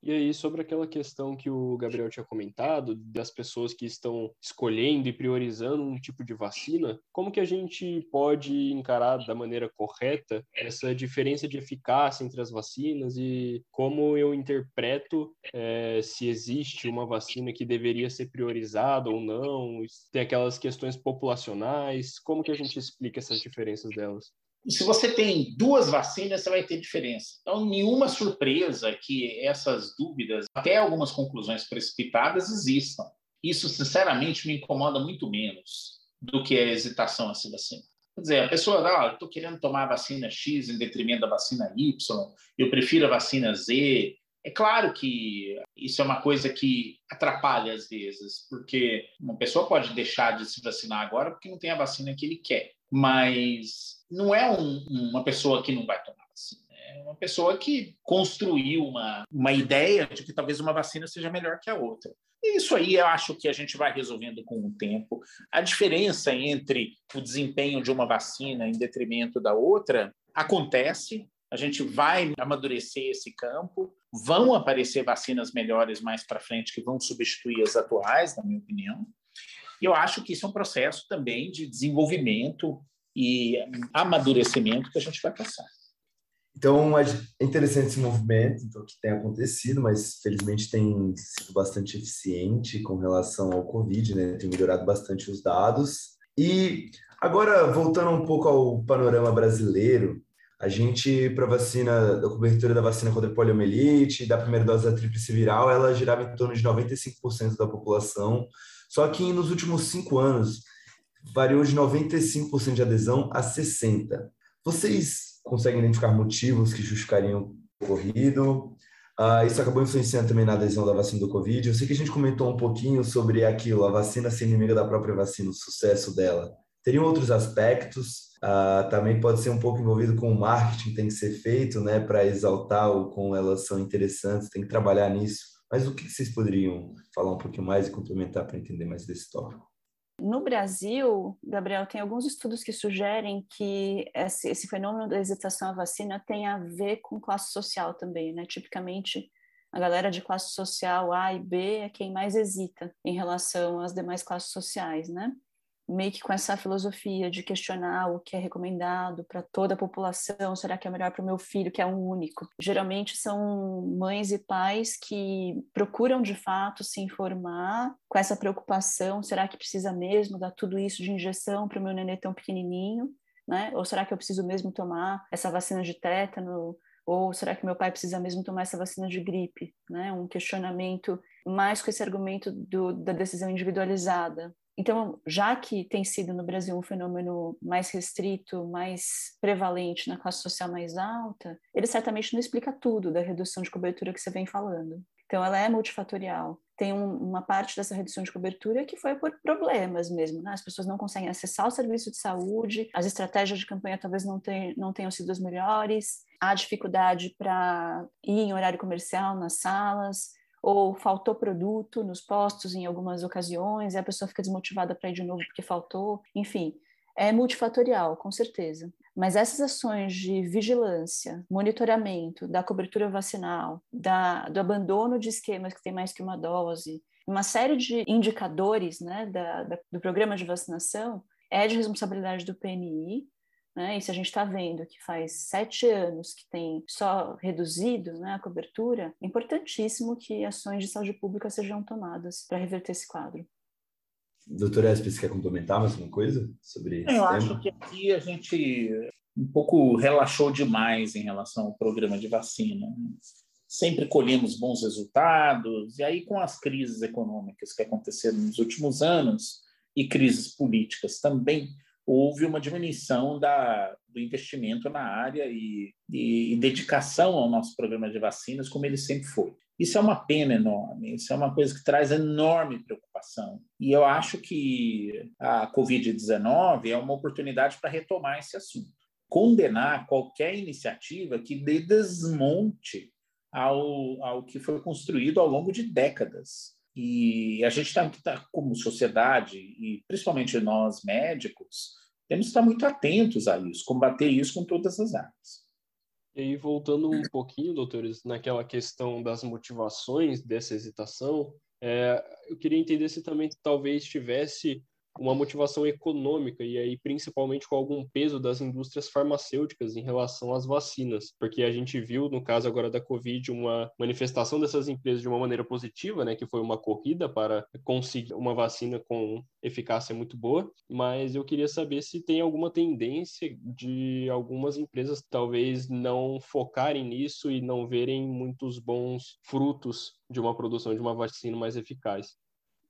E aí, sobre aquela questão que o Gabriel tinha comentado, das pessoas que estão escolhendo e priorizando um tipo de vacina, como que a gente pode encarar da maneira correta essa diferença de eficácia entre as vacinas e como eu interpreto é, se existe uma vacina que deveria ser priorizada ou não? Tem aquelas questões populacionais, como que a gente explica essas diferenças delas? Se você tem duas vacinas, você vai ter diferença. Então, nenhuma surpresa que essas dúvidas, até algumas conclusões precipitadas, existam. Isso, sinceramente, me incomoda muito menos do que a hesitação a se vacinar. Quer dizer, a pessoa, ah, estou querendo tomar a vacina X em detrimento da vacina Y, eu prefiro a vacina Z. É claro que isso é uma coisa que atrapalha às vezes, porque uma pessoa pode deixar de se vacinar agora porque não tem a vacina que ele quer. Mas não é um, uma pessoa que não vai tomar vacina. É uma pessoa que construiu uma, uma ideia de que talvez uma vacina seja melhor que a outra. E isso aí eu acho que a gente vai resolvendo com o tempo. A diferença entre o desempenho de uma vacina em detrimento da outra acontece, a gente vai amadurecer esse campo, vão aparecer vacinas melhores mais para frente que vão substituir as atuais, na minha opinião. E eu acho que isso é um processo também de desenvolvimento e amadurecimento que a gente vai passar. Então, é interessante esse movimento então, que tem acontecido, mas felizmente tem sido bastante eficiente com relação ao Covid, né? Tem melhorado bastante os dados. E agora, voltando um pouco ao panorama brasileiro, a gente, para vacina, da cobertura da vacina contra a poliomielite, da primeira dose da tríplice viral, ela girava em torno de 95% da população. Só que nos últimos cinco anos, variou de 95% de adesão a 60%. Vocês conseguem identificar motivos que justificariam o ocorrido? Uh, isso acabou influenciando também na adesão da vacina do Covid. Eu sei que a gente comentou um pouquinho sobre aquilo, a vacina ser inimiga da própria vacina, o sucesso dela. Teriam outros aspectos? Uh, também pode ser um pouco envolvido com o marketing que tem que ser feito, né, para exaltar o como elas são interessantes, tem que trabalhar nisso. Mas o que vocês poderiam falar um pouquinho mais e complementar para entender mais desse tópico? No Brasil, Gabriel, tem alguns estudos que sugerem que esse, esse, fenômeno da hesitação à vacina tem a ver com classe social também, né? Tipicamente, a galera de classe social A e B é quem mais hesita em relação às demais classes sociais, né? Meio que com essa filosofia de questionar o que é recomendado para toda a população, será que é melhor para o meu filho, que é um único? Geralmente são mães e pais que procuram de fato se informar com essa preocupação, será que precisa mesmo dar tudo isso de injeção para o meu nenê tão pequenininho? Né? Ou será que eu preciso mesmo tomar essa vacina de tétano? Ou será que meu pai precisa mesmo tomar essa vacina de gripe? Né? Um questionamento mais com esse argumento do, da decisão individualizada, então, já que tem sido no Brasil um fenômeno mais restrito, mais prevalente na classe social mais alta, ele certamente não explica tudo da redução de cobertura que você vem falando. Então, ela é multifatorial. Tem um, uma parte dessa redução de cobertura que foi por problemas mesmo, né? As pessoas não conseguem acessar o serviço de saúde, as estratégias de campanha talvez não, não tenham sido as melhores, há dificuldade para ir em horário comercial nas salas, ou faltou produto nos postos em algumas ocasiões, e a pessoa fica desmotivada para ir de novo porque faltou, enfim, é multifatorial, com certeza. Mas essas ações de vigilância, monitoramento da cobertura vacinal, da, do abandono de esquemas que tem mais que uma dose, uma série de indicadores né, da, da, do programa de vacinação é de responsabilidade do PNI, né? E se a gente está vendo que faz sete anos que tem só reduzido né, a cobertura, é importantíssimo que ações de saúde pública sejam tomadas para reverter esse quadro. Doutora Espes, quer complementar mais alguma coisa sobre isso? Eu acho que aqui a gente um pouco relaxou demais em relação ao programa de vacina. Sempre colhemos bons resultados, e aí com as crises econômicas que aconteceram nos últimos anos e crises políticas também, houve uma diminuição da, do investimento na área e, e, e, dedicação ao nosso programa de vacinas, como ele sempre foi. Isso é uma pena enorme, isso é uma coisa que traz enorme preocupação. E eu acho que a Covid-19 é uma oportunidade para retomar esse assunto. Condenar qualquer iniciativa que dê desmonte ao, ao que foi construído ao longo de décadas. E a gente está, tá, como sociedade, e principalmente nós médicos, temos que estar muito atentos a isso, combater isso com todas as armas. E aí, voltando um pouquinho, doutores, naquela questão das motivações dessa hesitação, é, eu queria entender se também talvez tivesse uma motivação econômica e aí principalmente com algum peso das indústrias farmacêuticas em relação às vacinas, porque a gente viu no caso agora da Covid uma manifestação dessas empresas de uma maneira positiva, né, que foi uma corrida para conseguir uma vacina com eficácia muito boa, mas eu queria saber se tem alguma tendência de algumas empresas talvez não focarem nisso e não verem muitos bons frutos de uma produção de uma vacina mais eficaz.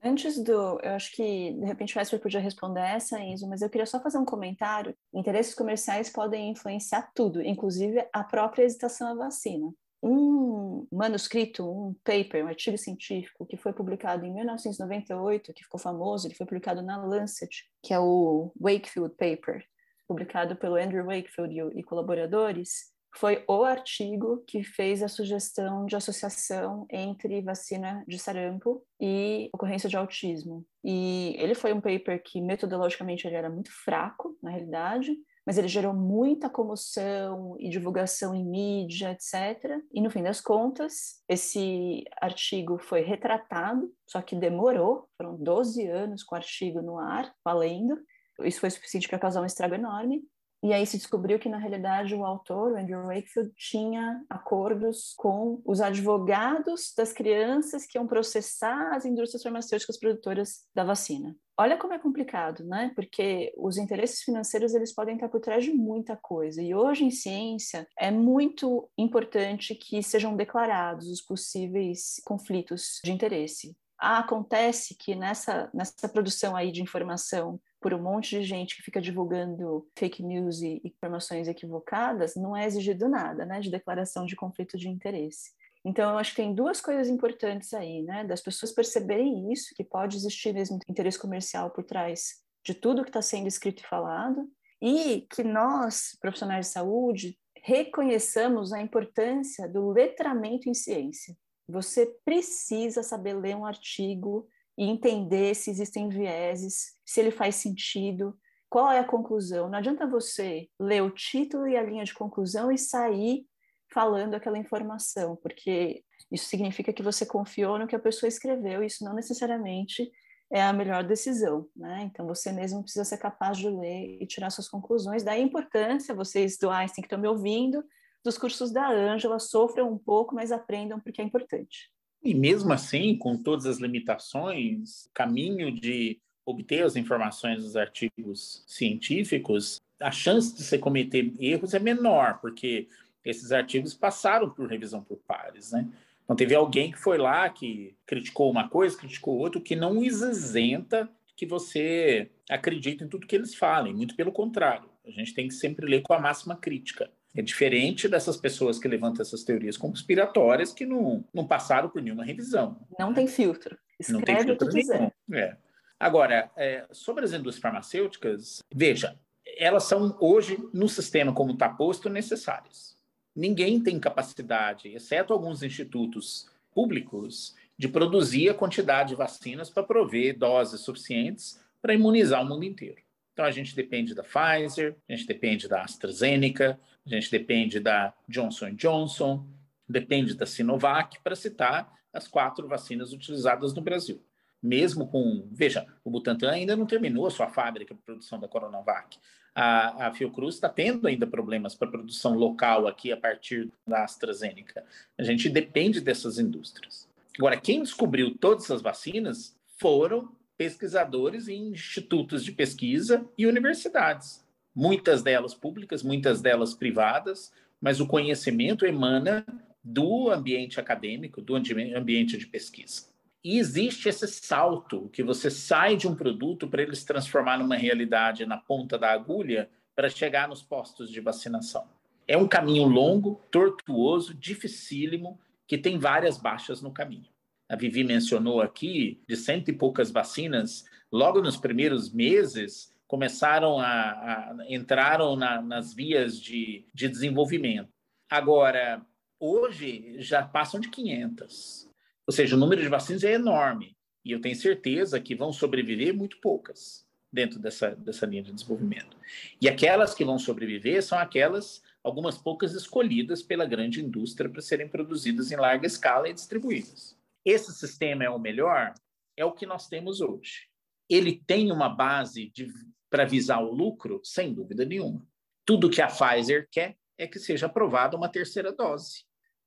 Antes do, eu acho que de repente o Esper podia responder essa, Enzo, mas eu queria só fazer um comentário. Interesses comerciais podem influenciar tudo, inclusive a própria hesitação à vacina. Um manuscrito, um paper, um artigo científico que foi publicado em 1998, que ficou famoso, ele foi publicado na Lancet, que é o Wakefield Paper, publicado pelo Andrew Wakefield e colaboradores, foi o artigo que fez a sugestão de associação entre vacina de sarampo e ocorrência de autismo. E ele foi um paper que metodologicamente ele era muito fraco, na realidade, mas ele gerou muita comoção e divulgação em mídia, etc. E no fim das contas, esse artigo foi retratado, só que demorou, foram 12 anos com o artigo no ar, valendo, Isso foi suficiente para causar um estrago enorme. E aí se descobriu que, na realidade, o autor, o Andrew Wakefield, tinha acordos com os advogados das crianças que iam processar as indústrias farmacêuticas produtoras da vacina. Olha como é complicado, né? Porque os interesses financeiros eles podem estar por trás de muita coisa. E hoje em ciência é muito importante que sejam declarados os possíveis conflitos de interesse. Ah, acontece que nessa, nessa produção aí de informação por um monte de gente que fica divulgando fake news e informações equivocadas, não é exigido nada, né, de declaração de conflito de interesse. Então, eu acho que tem duas coisas importantes aí, né, das pessoas perceberem isso, que pode existir mesmo interesse comercial por trás de tudo que está sendo escrito e falado, e que nós, profissionais de saúde, reconheçamos a importância do letramento em ciência. Você precisa saber ler um artigo e entender se existem vieses, se ele faz sentido, qual é a conclusão. Não adianta você ler o título e a linha de conclusão e sair falando aquela informação, porque isso significa que você confiou no que a pessoa escreveu, e isso não necessariamente é a melhor decisão, né? Então você mesmo precisa ser capaz de ler e tirar suas conclusões. Daí a importância, vocês do Einstein que estão me ouvindo, dos cursos da Ângela, sofram um pouco, mas aprendam porque é importante. E mesmo assim, com todas as limitações, caminho de obter as informações dos artigos científicos, a chance de você cometer erros é menor, porque esses artigos passaram por revisão por pares, né? Então teve alguém que foi lá que criticou uma coisa, criticou outra, que não isenta que você acredite em tudo que eles falem, muito pelo contrário. A gente tem que sempre ler com a máxima crítica. É diferente dessas pessoas que levantam essas teorias conspiratórias que não, não passaram por nenhuma revisão. Não tem filtro. Escreve não tem filtro o que quiser. É. Agora, é, sobre as indústrias farmacêuticas, veja, elas são hoje, no sistema como está posto, necessárias. Ninguém tem capacidade, exceto alguns institutos públicos, de produzir a quantidade de vacinas para prover doses suficientes para imunizar o mundo inteiro. Então, a gente depende da Pfizer, a gente depende da AstraZeneca, a gente depende da Johnson Johnson, depende da Sinovac, para citar as quatro vacinas utilizadas no Brasil. Mesmo com. Veja, o Butantan ainda não terminou a sua fábrica de produção da Coronavac. A, a Fiocruz está tendo ainda problemas para produção local aqui a partir da AstraZeneca. A gente depende dessas indústrias. Agora, quem descobriu todas essas vacinas foram pesquisadores em institutos de pesquisa e universidades muitas delas públicas, muitas delas privadas, mas o conhecimento emana do ambiente acadêmico, do ambiente de pesquisa. E existe esse salto que você sai de um produto para ele se transformar numa realidade na ponta da agulha para chegar nos postos de vacinação. É um caminho longo, tortuoso, dificílimo, que tem várias baixas no caminho. A Vivi mencionou aqui de cento e poucas vacinas, logo nos primeiros meses, começaram a, a entraram na, nas vias de, de desenvolvimento. Agora, hoje já passam de 500. Ou seja, o número de vacinas é enorme. E eu tenho certeza que vão sobreviver muito poucas dentro dessa, dessa linha de desenvolvimento. E aquelas que vão sobreviver são aquelas, algumas poucas escolhidas pela grande indústria para serem produzidas em larga escala e distribuídas. Esse sistema é o melhor? É o que nós temos hoje. Ele tem uma base de para visar o lucro? Sem dúvida nenhuma. Tudo que a Pfizer quer é que seja aprovada uma terceira dose,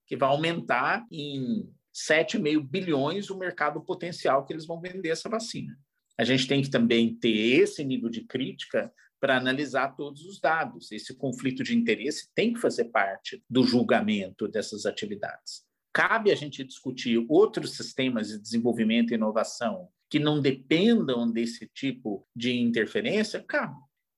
que vai aumentar em 7,5 bilhões o mercado potencial que eles vão vender essa vacina. A gente tem que também ter esse nível de crítica para analisar todos os dados. Esse conflito de interesse tem que fazer parte do julgamento dessas atividades. Cabe a gente discutir outros sistemas de desenvolvimento e inovação que não dependam desse tipo de interferência, cabe.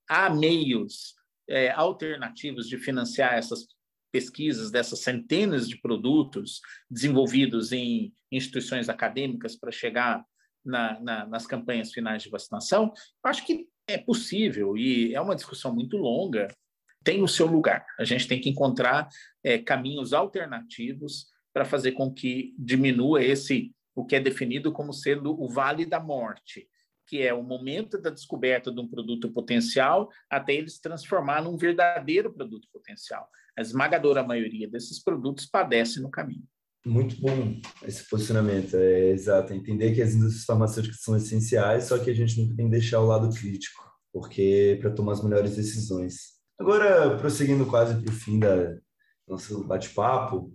Há meios é, alternativos de financiar essas pesquisas dessas centenas de produtos desenvolvidos em instituições acadêmicas para chegar na, na, nas campanhas finais de vacinação, acho que é possível e é uma discussão muito longa. Tem o seu lugar. A gente tem que encontrar é, caminhos alternativos para fazer com que diminua esse o que é definido como sendo o vale da morte, que é o momento da descoberta de um produto potencial até ele se transformar num verdadeiro produto potencial. A esmagadora maioria desses produtos padece no caminho. Muito bom esse posicionamento, é exato. Entender que as indústrias farmacêuticas são essenciais, só que a gente não tem que deixar o lado crítico. porque para tomar as melhores decisões. Agora, prosseguindo quase para o fim da nosso bate-papo,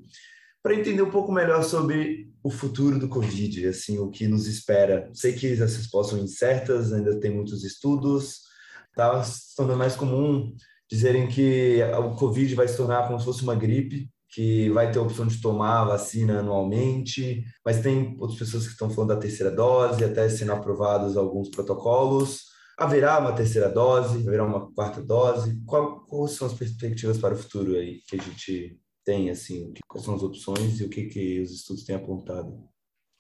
para entender um pouco melhor sobre o futuro do Covid, assim, o que nos espera. Sei que as respostas são incertas, ainda tem muitos estudos, está se tornando mais comum dizerem que o Covid vai se tornar como se fosse uma gripe, que vai ter a opção de tomar a vacina anualmente, mas tem outras pessoas que estão falando da terceira dose, até sendo aprovados alguns protocolos. Haverá uma terceira dose? Haverá uma quarta dose? Qual, quais são as perspectivas para o futuro aí que a gente tem, assim? Quais são as opções e o que, que os estudos têm apontado?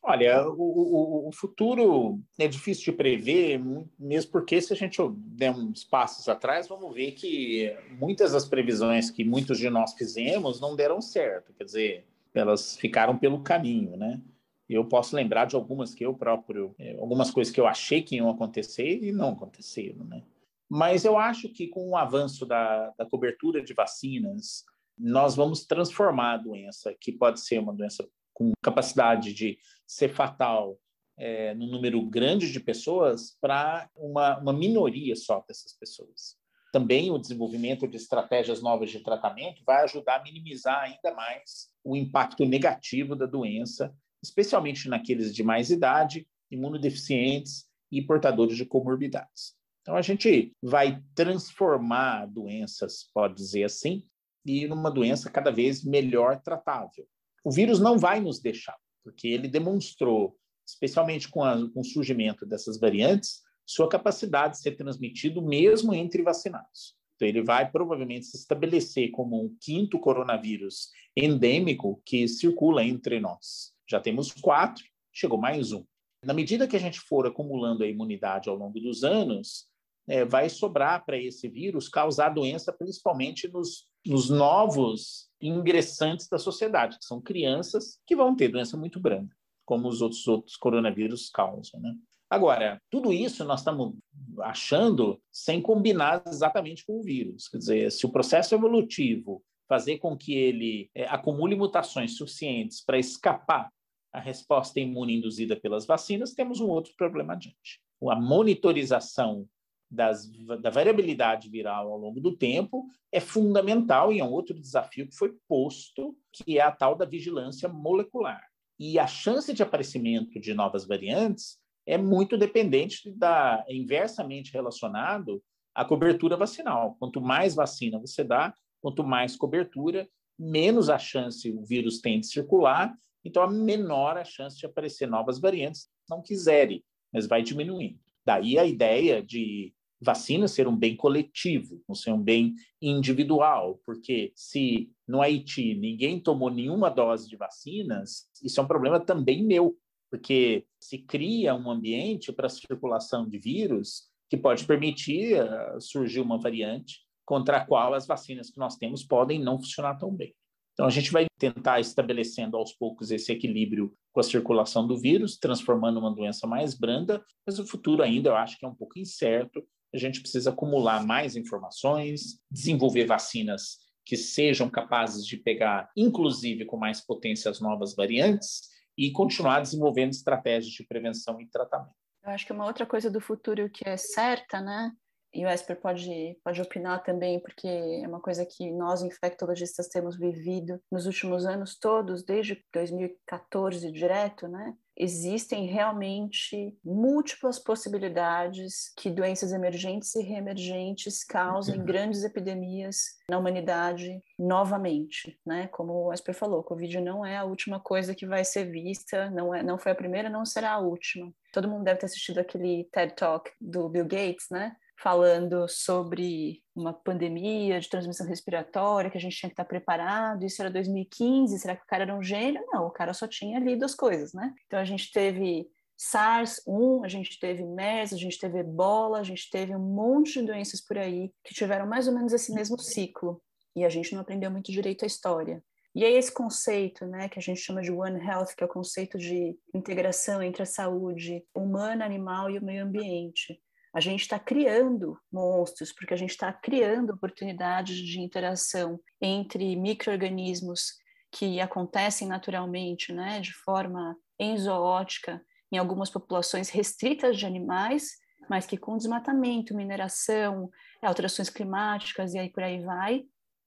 Olha, o, o, o, futuro é difícil de prever, mesmo porque se a gente der uns passos atrás, vamos ver que muitas das previsões que muitos de nós fizemos não deram certo, quer dizer, elas ficaram pelo caminho, né? Eu posso lembrar de algumas que eu próprio, é, algumas coisas que eu achei que iam acontecer e não aconteceram, né? Mas eu acho que com o avanço da, da cobertura de vacinas, nós vamos transformar a doença, que pode ser uma doença com capacidade de ser fatal é, no número grande de pessoas para uma, uma minoria só dessas pessoas. Também o desenvolvimento de estratégias novas de tratamento vai ajudar a minimizar ainda mais o impacto negativo da doença, especialmente naqueles de mais idade, imunodeficientes e portadores de comorbidades. Então, a gente vai transformar doenças, pode dizer assim, e numa doença cada vez melhor tratável. O vírus não vai nos deixar, porque ele demonstrou, especialmente com, a, com o surgimento dessas variantes, sua capacidade de ser transmitido mesmo entre vacinados. Então, ele vai provavelmente se estabelecer como um quinto coronavírus endêmico que circula entre nós. Já temos quatro, chegou mais um. Na medida que a gente for acumulando a imunidade ao longo dos anos, é, vai sobrar para esse vírus causar doença principalmente nos, nos novos ingressantes da sociedade, que são crianças que vão ter doença muito branda, como os outros, outros coronavírus causam. Né? Agora, tudo isso nós estamos achando sem combinar exatamente com o vírus. Quer dizer, se o processo evolutivo fazer com que ele é, acumule mutações suficientes para escapar a resposta imune induzida pelas vacinas, temos um outro problema adiante. A monitorização das, da variabilidade viral ao longo do tempo é fundamental e é um outro desafio que foi posto, que é a tal da vigilância molecular. E a chance de aparecimento de novas variantes é muito dependente da é inversamente relacionado à cobertura vacinal. Quanto mais vacina você dá, quanto mais cobertura, menos a chance o vírus tem de circular, então a menor a chance de aparecer novas variantes, não quiserem, mas vai diminuindo. Daí a ideia de vacina ser um bem coletivo, não ser um bem individual, porque se no Haiti ninguém tomou nenhuma dose de vacinas, isso é um problema também meu, porque se cria um ambiente para a circulação de vírus que pode permitir uh, surgir uma variante contra a qual as vacinas que nós temos podem não funcionar tão bem. Então, a gente vai tentar estabelecendo aos poucos esse equilíbrio com a circulação do vírus, transformando uma doença mais branda, mas o futuro ainda eu acho que é um pouco incerto a gente precisa acumular mais informações, desenvolver vacinas que sejam capazes de pegar, inclusive com mais potência, as novas variantes e continuar desenvolvendo estratégias de prevenção e tratamento. Eu acho que uma outra coisa do futuro que é certa, né? E o Esper pode, pode opinar também, porque é uma coisa que nós, infectologistas, temos vivido nos últimos anos todos, desde 2014 direto, né? Existem realmente múltiplas possibilidades que doenças emergentes e reemergentes causem uhum. grandes epidemias na humanidade novamente, né? Como o Esper falou, Covid não é a última coisa que vai ser vista, não é, não foi a primeira, não será a última. Todo mundo deve ter assistido aquele TED Talk do Bill Gates, né? Falando sobre uma pandemia de transmissão respiratória, que a gente tinha que estar preparado, isso era 2015, será que o cara era um gênio? Não, o cara só tinha lido as coisas, né? Então a gente teve SARS-1, a gente teve MERS, a gente teve Ebola, a gente teve um monte de doenças por aí que tiveram mais ou menos esse mesmo ciclo, e a gente não aprendeu muito direito a história. E é esse conceito, né, que a gente chama de One Health, que é o conceito de integração entre a saúde humana, animal e o meio ambiente a gente está criando monstros, porque a gente está criando oportunidades de interação entre micro-organismos que acontecem naturalmente, né, de forma enzoótica, em algumas populações restritas de animais, mas que com desmatamento, mineração, alterações climáticas e aí por aí vai,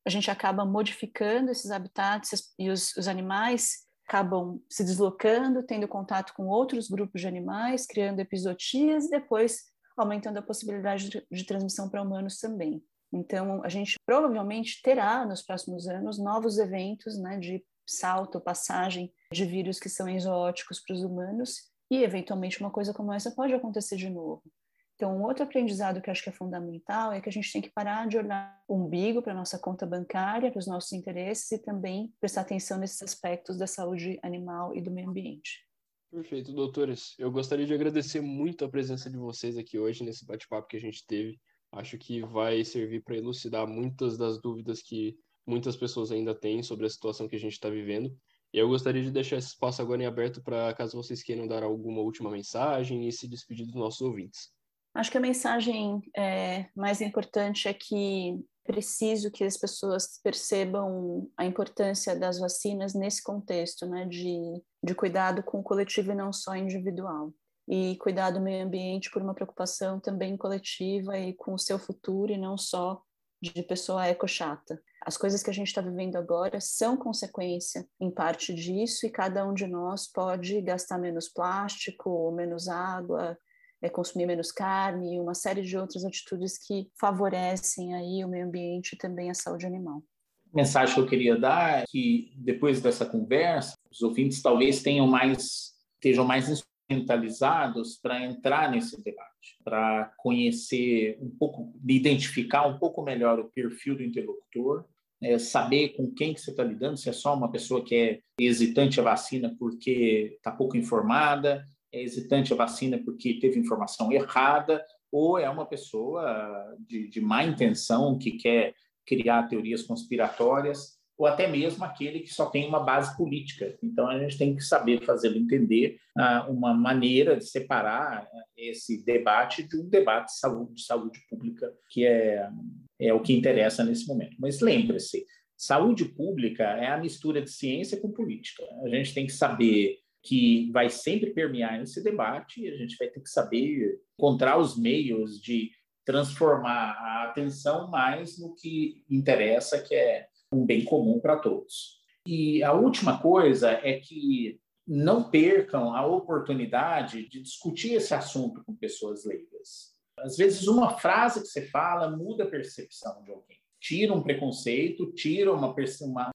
a gente acaba modificando esses habitats e os, os animais acabam se deslocando, tendo contato com outros grupos de animais, criando episotias e depois aumentando a possibilidade de, de transmissão para humanos também. Então, a gente provavelmente terá nos próximos anos novos eventos né, de salto, passagem de vírus que são exóticos para os humanos e, eventualmente, uma coisa como essa pode acontecer de novo. Então, um outro aprendizado que acho que é fundamental é que a gente tem que parar de olhar o umbigo para a nossa conta bancária, para os nossos interesses e também prestar atenção nesses aspectos da saúde animal e do meio ambiente. Perfeito, doutores. Eu gostaria de agradecer muito a presença de vocês aqui hoje nesse bate-papo que a gente teve. Acho que vai servir para elucidar muitas das dúvidas que muitas pessoas ainda têm sobre a situação que a gente está vivendo. E eu gostaria de deixar esse espaço agora em aberto para caso vocês queiram dar alguma última mensagem e se despedir dos nossos ouvintes. Acho que a mensagem é, mais importante é que preciso que as pessoas percebam a importância das vacinas nesse contexto, né, de, de cuidado com o coletivo e não só individual. E cuidar do meio ambiente por uma preocupação também coletiva e com o seu futuro e não só de pessoa eco-chata. As coisas que a gente está vivendo agora são consequência, em parte disso, e cada um de nós pode gastar menos plástico, menos água, é, consumir menos carne e uma série de outras atitudes que favorecem aí o meio ambiente e também a saúde animal. A mensagem que eu queria dar é que depois dessa conversa, os ouvintes talvez tenham mais estejam mais instrumentalizados para entrar nesse debate, para conhecer um pouco, identificar um pouco melhor o perfil do interlocutor, é, saber com quem que você está lidando, se é só uma pessoa que é hesitante à vacina porque está pouco informada, é hesitante à vacina porque teve informação errada, ou é uma pessoa de, de má intenção que quer criar teorias conspiratórias, ou até mesmo aquele que só tem uma base política. Então, a gente tem que saber fazê-lo entender ah, uma maneira de separar ah, esse debate de um debate de saúde, de saúde pública, que é, é o que interessa nesse momento. Mas lembre-se, saúde pública é a mistura de ciência com política. A gente tem que saber que vai sempre permear esse debate e a gente vai ter que saber encontrar os meios de transformar a atenção mais no que interessa, que é um bem comum para todos. E a última coisa é que não percam a oportunidade de discutir esse assunto com pessoas leigas. Às vezes, uma frase que você fala muda a percepção de alguém. Tira um preconceito, tira uma,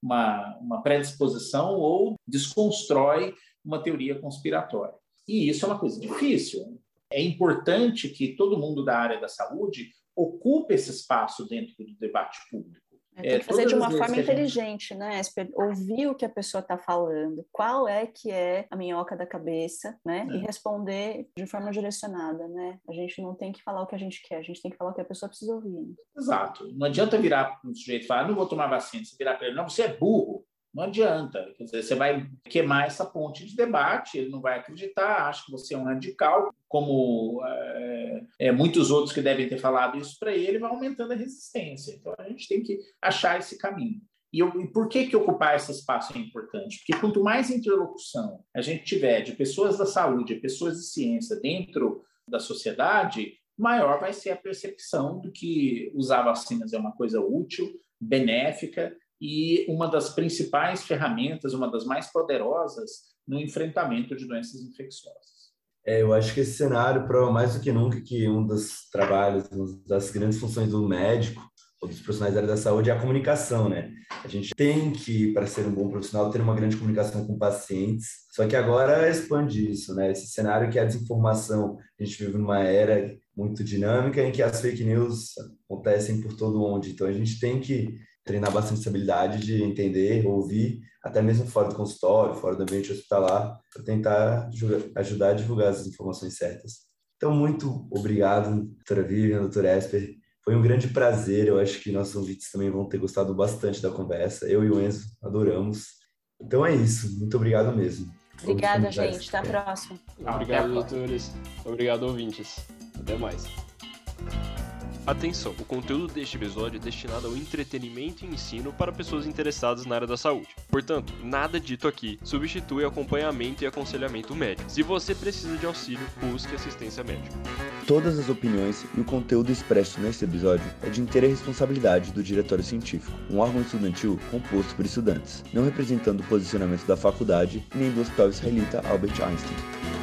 uma, uma predisposição ou desconstrói uma teoria conspiratória. E isso é uma coisa difícil. É importante que todo mundo da área da saúde ocupe esse espaço dentro do debate público. É, tem que fazer de uma forma inteligente, gente... né, Esper? Ouvir o que a pessoa está falando, qual é que é a minhoca da cabeça, né? É. E responder de forma direcionada, né? A gente não tem que falar o que a gente quer, a gente tem que falar o que a pessoa precisa ouvir. Exato. Não adianta virar para um sujeito e falar, não vou tomar vacina. Você virar para ele, não, você é burro. Não adianta. Quer dizer, você vai queimar essa ponte de debate, ele não vai acreditar, acha que você é um radical, como é, é, muitos outros que devem ter falado isso para ele, vai aumentando a resistência. Então, a gente tem que achar esse caminho. E, eu, e, por que, que ocupar esse espaço é importante? Porque quanto mais interlocução a gente tiver de pessoas da saúde, pessoas de ciência dentro da sociedade, maior vai ser a percepção do que usar vacinas é uma coisa útil, benéfica e uma das principais ferramentas, uma das mais poderosas no enfrentamento de doenças infecciosas. É, eu acho que esse cenário prova mais do que nunca que um dos trabalhos, uma das grandes funções do médico ou dos profissionais da área da saúde é a comunicação, né? A gente tem que, para ser um bom profissional, ter uma grande comunicação com pacientes. Só que agora expande isso, né? Esse cenário que é a desinformação, a gente vive numa era muito dinâmica em que as fake news acontecem por todo onde. Então a gente tem que treinar bastante essa habilidade de entender, ouvir, até mesmo fora do consultório, fora do ambiente hospitalar, para tentar ajudar a divulgar as informações certas. Então, muito obrigado, doutora Vivian, doutor Esper. Foi um grande prazer, eu acho que nossos ouvintes também vão ter gostado bastante da conversa. Eu e o Enzo adoramos. Então é isso, muito obrigado mesmo. Obrigada, gente. Até a próxima. Obrigado, doutores. Obrigado, ouvintes. Até mais. Atenção, o conteúdo deste episódio é destinado ao entretenimento e ensino para pessoas interessadas na área da saúde. Portanto, nada dito aqui substitui acompanhamento e aconselhamento médico. Se você precisa de auxílio, busque assistência médica. Todas as opiniões e o conteúdo expresso neste episódio é de inteira responsabilidade do Diretório Científico, um órgão estudantil composto por estudantes, não representando o posicionamento da faculdade nem do Hospital Israelita Albert Einstein.